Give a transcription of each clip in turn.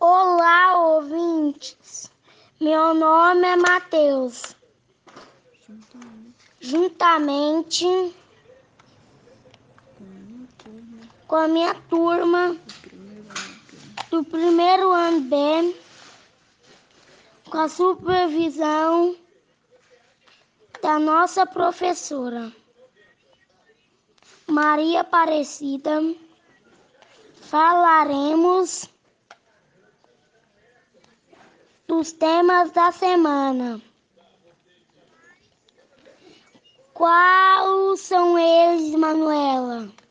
Olá, ouvintes. Meu nome é Matheus. Juntamente com a minha turma do primeiro ano B, com a supervisão da nossa professora Maria Aparecida, falaremos dos temas da semana. Quais são eles, Manuela?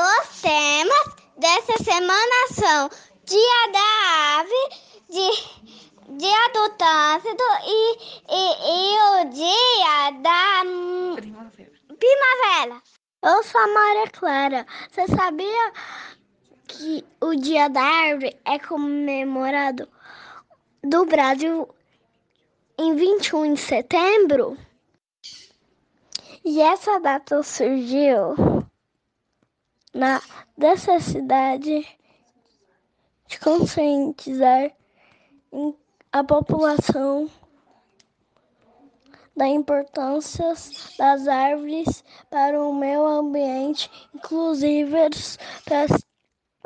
Os temas dessa semana são Dia da Ave, de, Dia do Trânsito e, e, e o Dia da hum, Primavera. Eu sou a Maria Clara. Você sabia que o Dia da Árvore é comemorado do Brasil em 21 de setembro? E essa data surgiu na necessidade de conscientizar a população da importância das árvores para o meio ambiente, inclusive para as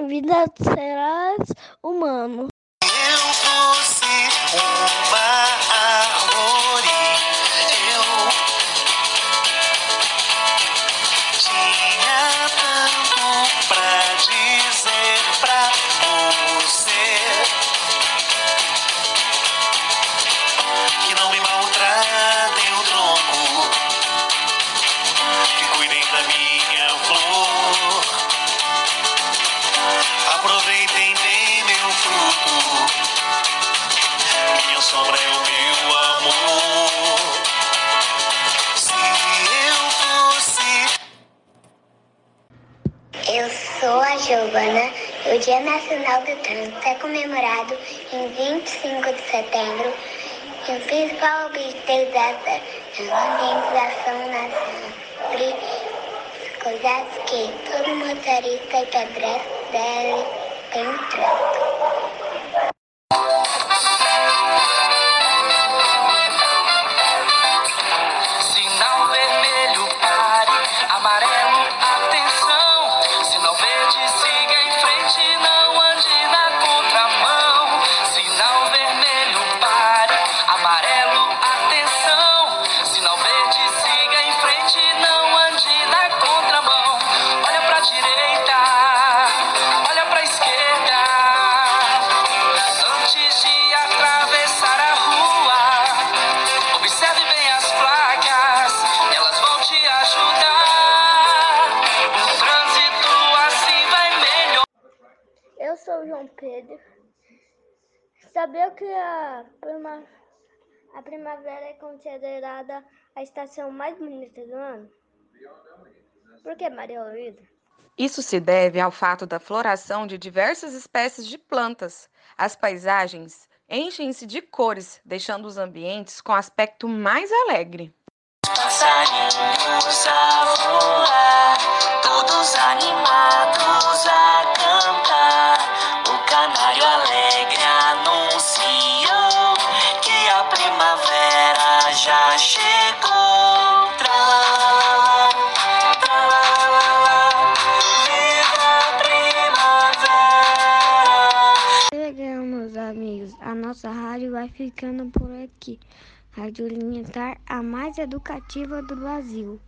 vidas seres humanos. Eu Giovana e o Dia Nacional do Trânsito é comemorado em 25 de setembro. E o principal objetivo dessa é conscientização sobre coisas que todo motorista e pedestre deve ter no trânsito. Eu sou o João Pedro. Sabia que a, a primavera é considerada a estação mais bonita do ano? Por que, Maria Luísa? Isso se deve ao fato da floração de diversas espécies de plantas. As paisagens enchem-se de cores, deixando os ambientes com aspecto mais alegre. Passarinhos a voar, todos animados a rádio vai ficando por aqui. Rádio Limitar, a mais educativa do Brasil.